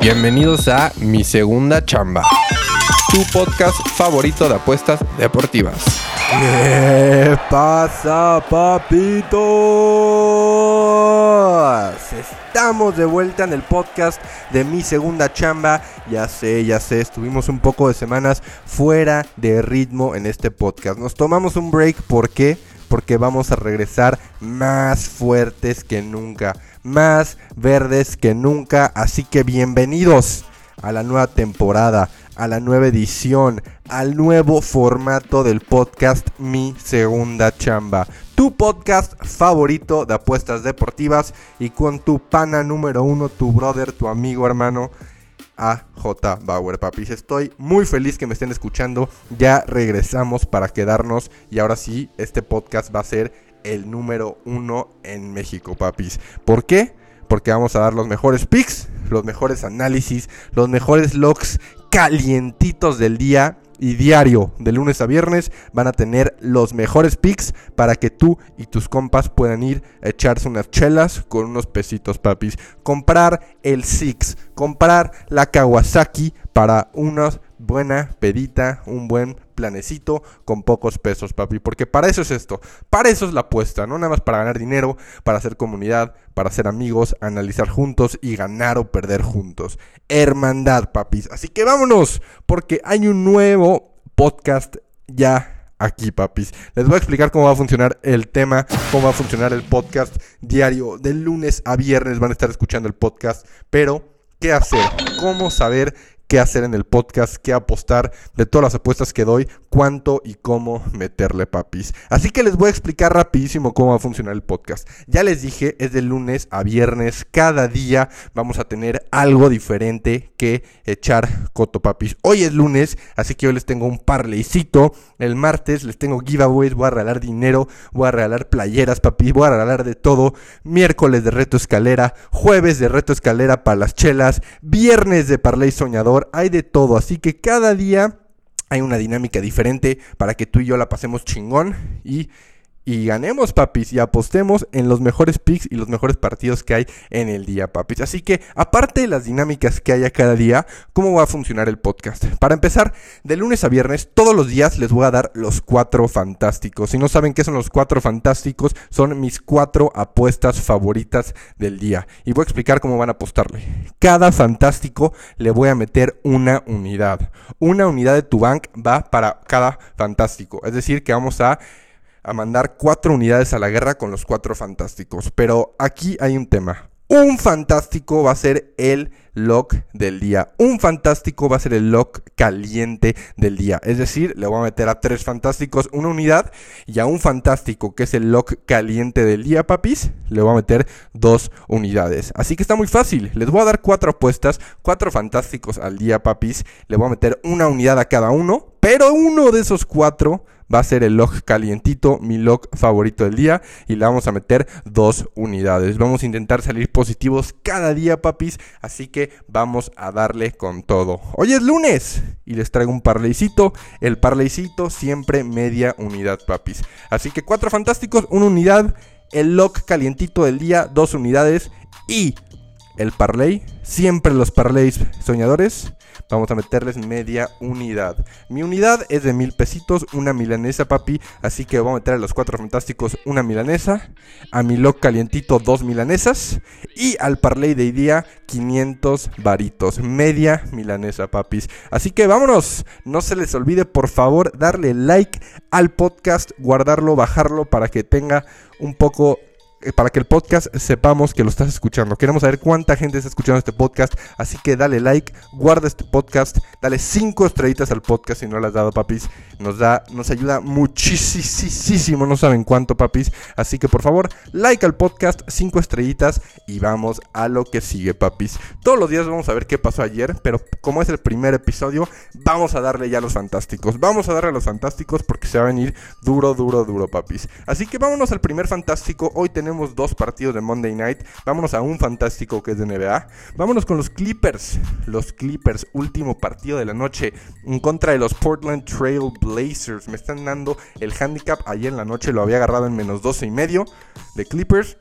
Bienvenidos a Mi Segunda Chamba, tu podcast favorito de apuestas deportivas. ¿Qué pasa, papitos? Estamos de vuelta en el podcast de mi segunda chamba. Ya sé, ya sé, estuvimos un poco de semanas fuera de ritmo en este podcast. Nos tomamos un break, ¿por qué? Porque vamos a regresar más fuertes que nunca, más verdes que nunca. Así que bienvenidos a la nueva temporada, a la nueva edición, al nuevo formato del podcast Mi Segunda Chamba. Tu podcast favorito de apuestas deportivas y con tu pana número uno, tu brother, tu amigo, hermano. AJ Bauer, papis. Estoy muy feliz que me estén escuchando. Ya regresamos para quedarnos. Y ahora sí, este podcast va a ser el número uno en México, papis. ¿Por qué? Porque vamos a dar los mejores picks, los mejores análisis, los mejores logs calientitos del día y diario de lunes a viernes van a tener los mejores picks para que tú y tus compas puedan ir a echarse unas chelas con unos pesitos papis. Comprar el Six, comprar la Kawasaki para una buena pedita, un buen planecito con pocos pesos, papi. Porque para eso es esto. Para eso es la apuesta. No nada más para ganar dinero, para hacer comunidad, para ser amigos, analizar juntos y ganar o perder juntos. Hermandad, papis. Así que vámonos. Porque hay un nuevo podcast ya aquí, papis. Les voy a explicar cómo va a funcionar el tema, cómo va a funcionar el podcast diario. De lunes a viernes van a estar escuchando el podcast. Pero, ¿qué hacer? ¿Cómo saber qué hacer en el podcast, qué apostar, de todas las apuestas que doy, cuánto y cómo meterle papis. Así que les voy a explicar rapidísimo cómo va a funcionar el podcast. Ya les dije, es de lunes a viernes, cada día vamos a tener algo diferente que echar coto papis. Hoy es lunes, así que hoy les tengo un parleycito. El martes les tengo giveaways, voy a regalar dinero, voy a regalar playeras papis, voy a regalar de todo. Miércoles de reto escalera, jueves de reto escalera para las chelas, viernes de parley soñador hay de todo, así que cada día hay una dinámica diferente para que tú y yo la pasemos chingón y y ganemos, papis, y apostemos en los mejores picks y los mejores partidos que hay en el día, papis. Así que, aparte de las dinámicas que haya cada día, ¿cómo va a funcionar el podcast? Para empezar, de lunes a viernes, todos los días les voy a dar los cuatro fantásticos. Si no saben qué son los cuatro fantásticos, son mis cuatro apuestas favoritas del día. Y voy a explicar cómo van a apostarle. Cada fantástico le voy a meter una unidad. Una unidad de tu bank va para cada fantástico. Es decir, que vamos a a mandar cuatro unidades a la guerra con los cuatro fantásticos. Pero aquí hay un tema. Un fantástico va a ser el lock del día. Un fantástico va a ser el lock caliente del día. Es decir, le voy a meter a tres fantásticos una unidad y a un fantástico que es el lock caliente del día, papis, le voy a meter dos unidades. Así que está muy fácil. Les voy a dar cuatro apuestas, cuatro fantásticos al día, papis. Le voy a meter una unidad a cada uno, pero uno de esos cuatro va a ser el log calientito, mi log favorito del día. Y le vamos a meter dos unidades. Vamos a intentar salir positivos cada día, papis. Así que vamos a darle con todo. Hoy es lunes y les traigo un parleycito. El parleycito siempre media unidad, papis. Así que cuatro fantásticos, una unidad. El log calientito del día, dos unidades. Y el parlay, siempre los parlays soñadores Vamos a meterles media unidad. Mi unidad es de mil pesitos, una milanesa, papi. Así que voy a meter a los cuatro fantásticos una milanesa. A mi lock calientito dos milanesas. Y al parlay de día 500 varitos. Media milanesa, papis. Así que vámonos. No se les olvide, por favor, darle like al podcast, guardarlo, bajarlo para que tenga un poco para que el podcast sepamos que lo estás escuchando. Queremos saber cuánta gente está escuchando este podcast. Así que dale like, guarda este podcast, dale cinco estrellitas al podcast si no las has dado, papis. Nos da, nos ayuda muchísimo, no saben cuánto, papis. Así que por favor, like al podcast, cinco estrellitas y vamos a lo que sigue, papis. Todos los días vamos a ver qué pasó ayer, pero como es el primer episodio, vamos a darle ya a los fantásticos. Vamos a darle a los fantásticos porque se va a venir duro, duro, duro, papis. Así que vámonos al primer fantástico. Hoy tenemos tenemos dos partidos de Monday Night. Vámonos a un fantástico que es de NBA. Vámonos con los Clippers. Los Clippers, último partido de la noche en contra de los Portland Trail Blazers. Me están dando el handicap. Ayer en la noche lo había agarrado en menos 12 y medio de Clippers.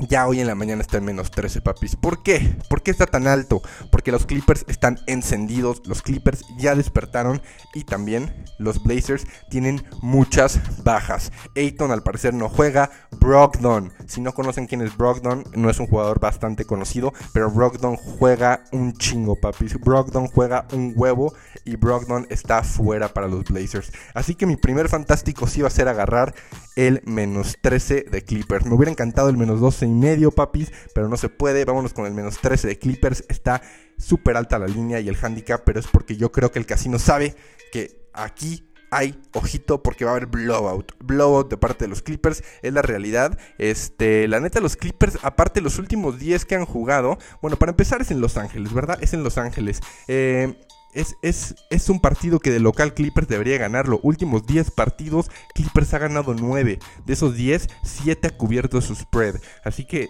Ya hoy en la mañana está en menos 13, papis. ¿Por qué? ¿Por qué está tan alto? Porque los Clippers están encendidos, los Clippers ya despertaron y también los Blazers tienen muchas bajas. Ayton al parecer no juega, Brogdon, si no conocen quién es Brogdon, no es un jugador bastante conocido, pero Brogdon juega un chingo, papis. Brogdon juega un huevo y Brogdon está fuera para los Blazers. Así que mi primer fantástico sí va a ser agarrar el menos 13 de Clippers. Me hubiera encantado el menos 12 y medio, papis, pero no se puede. Vámonos con el menos 13 de Clippers. Está súper alta la línea y el handicap, pero es porque yo creo que el casino sabe que aquí hay, ojito, porque va a haber blowout. Blowout de parte de los Clippers, es la realidad. Este, la neta, los Clippers, aparte los últimos 10 que han jugado, bueno, para empezar es en Los Ángeles, ¿verdad? Es en Los Ángeles. Eh, es, un partido que de local Clippers debería ganarlo. Últimos 10 partidos, Clippers ha ganado 9. De esos 10, 7 ha cubierto su spread. Así que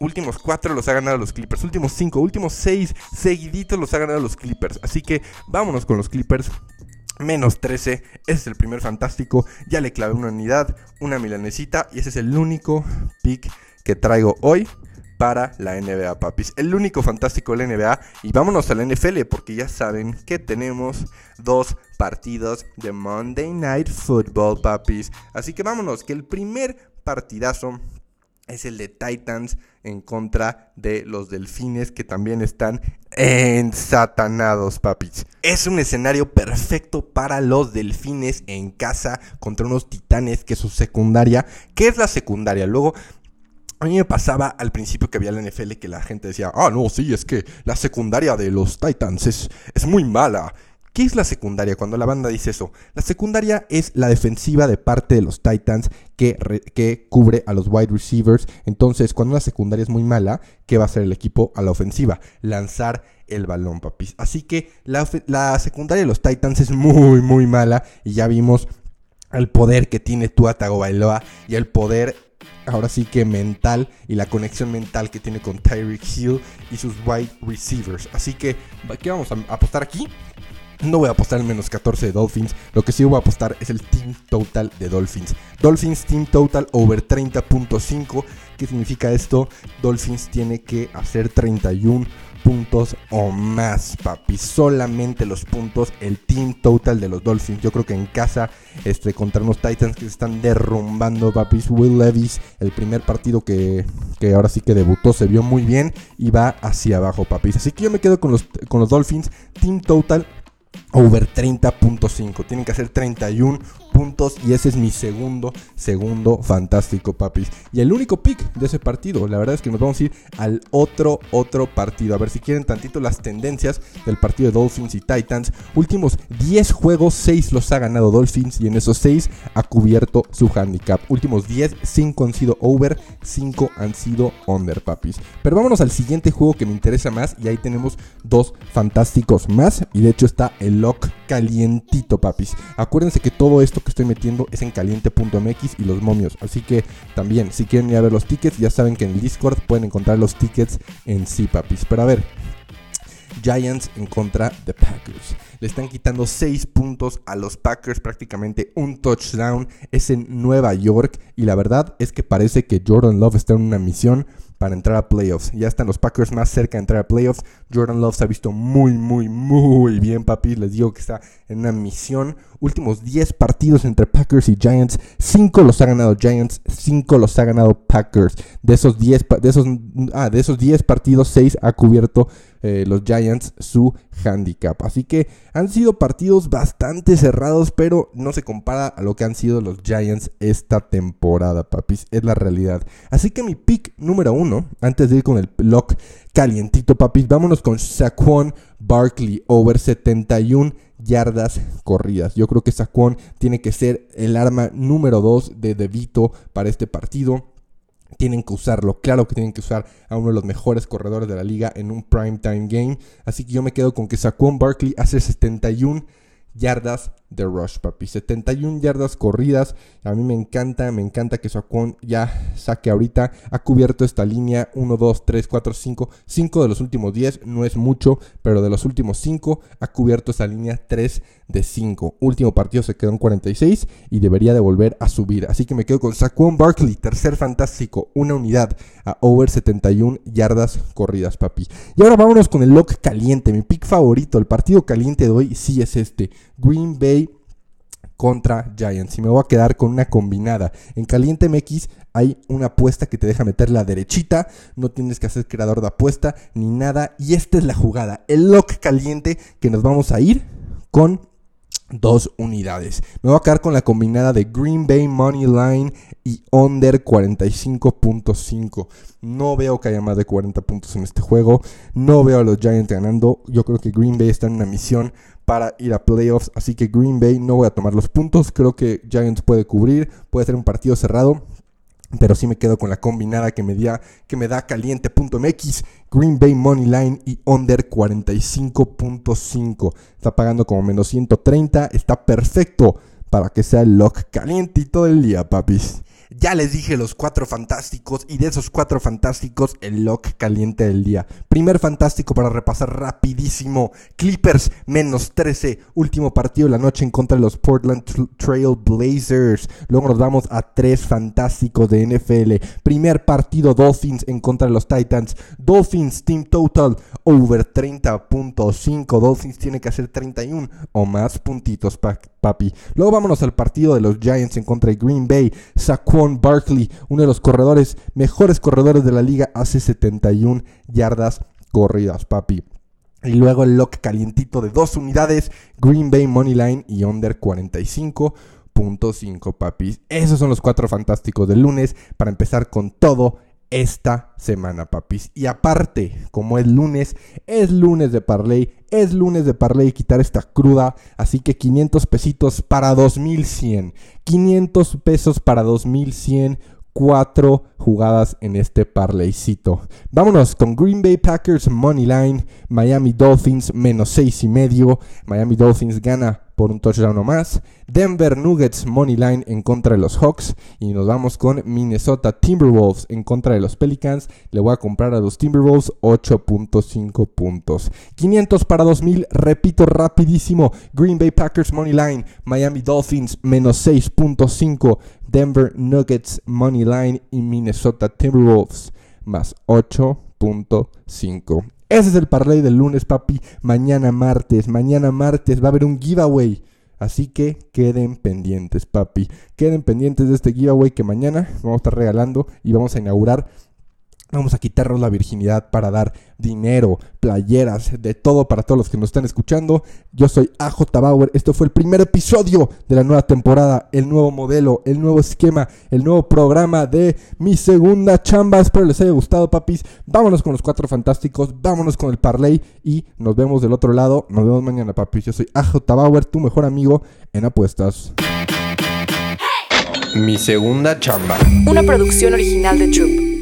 últimos 4 los ha ganado los Clippers. Últimos 5, últimos 6 seguiditos los ha ganado los Clippers. Así que vámonos con los Clippers. Menos 13, ese es el primer fantástico. Ya le clavé una unidad, una milanesita. Y ese es el único pick que traigo hoy para la NBA, papis. El único fantástico de la NBA. Y vámonos a la NFL porque ya saben que tenemos dos partidos de Monday Night Football, papis. Así que vámonos, que el primer partidazo es el de Titans en contra de los Delfines que también están ensatanados, papis. Es un escenario perfecto para los Delfines en casa contra unos Titanes que su secundaria, ¿qué es la secundaria? Luego a mí me pasaba al principio que había la NFL que la gente decía, ah, no, sí, es que la secundaria de los Titans es, es muy mala. ¿Qué es la secundaria cuando la banda dice eso? La secundaria es la defensiva de parte de los Titans que, que, cubre a los wide receivers. Entonces, cuando una secundaria es muy mala, ¿qué va a hacer el equipo a la ofensiva? Lanzar el balón, papis. Así que la, la secundaria de los Titans es muy, muy mala. Y ya vimos el poder que tiene Tua Tagovailoa y el poder ahora sí que mental y la conexión mental que tiene con Tyreek Hill y sus wide receivers. Así que, ¿qué vamos a apostar aquí? No voy a apostar en menos 14 de Dolphins. Lo que sí voy a apostar es el team total de Dolphins. Dolphins team total over 30.5. ¿Qué significa esto? Dolphins tiene que hacer 31 puntos o más, papi. Solamente los puntos, el team total de los Dolphins. Yo creo que en casa, este, contra unos Titans que se están derrumbando, papis. Will Levis, el primer partido que, que ahora sí que debutó, se vio muy bien y va hacia abajo, papis. Así que yo me quedo con los, con los Dolphins. Team total over 30.5. Tienen que hacer 31 y ese es mi segundo, segundo fantástico, papis. Y el único pick de ese partido, la verdad es que nos vamos a ir al otro, otro partido. A ver si quieren tantito las tendencias del partido de Dolphins y Titans. Últimos 10 juegos, 6 los ha ganado Dolphins y en esos 6 ha cubierto su handicap. Últimos 10, 5 han sido over, 5 han sido under, papis. Pero vámonos al siguiente juego que me interesa más y ahí tenemos dos fantásticos más. Y de hecho está el lock calientito, papis. Acuérdense que todo esto que estoy metiendo es en caliente.mx y los momios. Así que también, si quieren ir a ver los tickets, ya saben que en el Discord pueden encontrar los tickets en sí, papis. Pero a ver, Giants en contra de Packers. Le están quitando 6 puntos a los Packers, prácticamente un touchdown. Es en Nueva York y la verdad es que parece que Jordan Love está en una misión para entrar a playoffs. Ya están los Packers más cerca de entrar a playoffs. Jordan Love se ha visto muy, muy, muy bien, papi. Les digo que está en una misión. Últimos 10 partidos entre Packers y Giants. 5 los ha ganado Giants, 5 los ha ganado Packers. De esos 10, de esos, ah, de esos 10 partidos, 6 ha cubierto eh, los Giants su handicap. Así que han sido partidos bastante cerrados, pero no se compara a lo que han sido los Giants esta temporada, papis. Es la realidad. Así que mi pick número antes de ir con el lock calientito, papis, vámonos con Saquon Barkley over 71 yardas corridas. Yo creo que Saquon tiene que ser el arma número 2 de DeVito para este partido. Tienen que usarlo, claro que tienen que usar a uno de los mejores corredores de la liga en un prime time game. Así que yo me quedo con que Saquon Barkley hace 71 yardas de rush, papi. 71 yardas corridas. A mí me encanta, me encanta que Saquon ya saque ahorita. Ha cubierto esta línea 1, 2, 3, 4, 5. 5 de los últimos 10, no es mucho, pero de los últimos 5 ha cubierto esta línea 3 de 5. Último partido se quedó en 46 y debería de volver a subir. Así que me quedo con Saquon Barkley, tercer fantástico, una unidad a over 71 yardas corridas, papi. Y ahora vámonos con el lock caliente, mi pick favorito. El partido caliente de hoy sí es este. Green Bay contra Giants. Y me voy a quedar con una combinada. En Caliente MX hay una apuesta que te deja meter la derechita. No tienes que hacer creador de apuesta ni nada. Y esta es la jugada. El lock caliente que nos vamos a ir con dos unidades. Me voy a quedar con la combinada de Green Bay Money Line y Under 45.5. No veo que haya más de 40 puntos en este juego. No veo a los Giants ganando. Yo creo que Green Bay está en una misión para ir a playoffs. Así que Green Bay no voy a tomar los puntos. Creo que Giants puede cubrir. Puede ser un partido cerrado. Pero sí me quedo con la combinada que me, da, que me da caliente.mx, Green Bay Money Line y Under 45.5. Está pagando como menos 130. Está perfecto para que sea el lock caliente todo el día, papis. Ya les dije los cuatro fantásticos y de esos cuatro fantásticos el lock caliente del día. Primer fantástico para repasar rapidísimo. Clippers menos 13. Último partido de la noche en contra de los Portland Trail Blazers. Luego nos vamos a tres fantásticos de NFL. Primer partido Dolphins en contra de los Titans. Dolphins Team Total over 30.5. Dolphins tiene que hacer 31 o más puntitos, papi. Luego vámonos al partido de los Giants en contra de Green Bay. Barkley, uno de los corredores, mejores corredores de la liga, hace 71 yardas corridas, papi. Y luego el lock calientito de dos unidades, Green Bay Moneyline y Under 45.5, papi. Esos son los cuatro fantásticos del lunes para empezar con todo esta semana, papis. Y aparte, como es lunes, es lunes de Parley, es lunes de Parley quitar esta cruda, así que 500 pesitos para 2100. 500 pesos para 2100 cuatro jugadas en este parleycito. Vámonos con Green Bay Packers Money Line, Miami Dolphins menos seis y medio. Miami Dolphins gana por un touchdown o más. Denver Nuggets Money Line en contra de los Hawks. Y nos vamos con Minnesota Timberwolves en contra de los Pelicans. Le voy a comprar a los Timberwolves 8.5 puntos. 500 para 2000. Repito rapidísimo. Green Bay Packers Money Line. Miami Dolphins menos 6.5. Denver Nuggets Money Line y Minnesota Timberwolves más 8.5. Ese es el parlay del lunes, papi. Mañana martes, mañana martes va a haber un giveaway. Así que queden pendientes, papi. Queden pendientes de este giveaway que mañana vamos a estar regalando y vamos a inaugurar Vamos a quitarnos la virginidad para dar dinero, playeras, de todo para todos los que nos están escuchando. Yo soy AJ Bauer. Esto fue el primer episodio de la nueva temporada, el nuevo modelo, el nuevo esquema, el nuevo programa de mi segunda chamba. Espero les haya gustado, papis. Vámonos con los cuatro fantásticos, vámonos con el parlay y nos vemos del otro lado. Nos vemos mañana, papis. Yo soy AJ Bauer, tu mejor amigo en apuestas. Mi segunda chamba. Una producción original de Troop.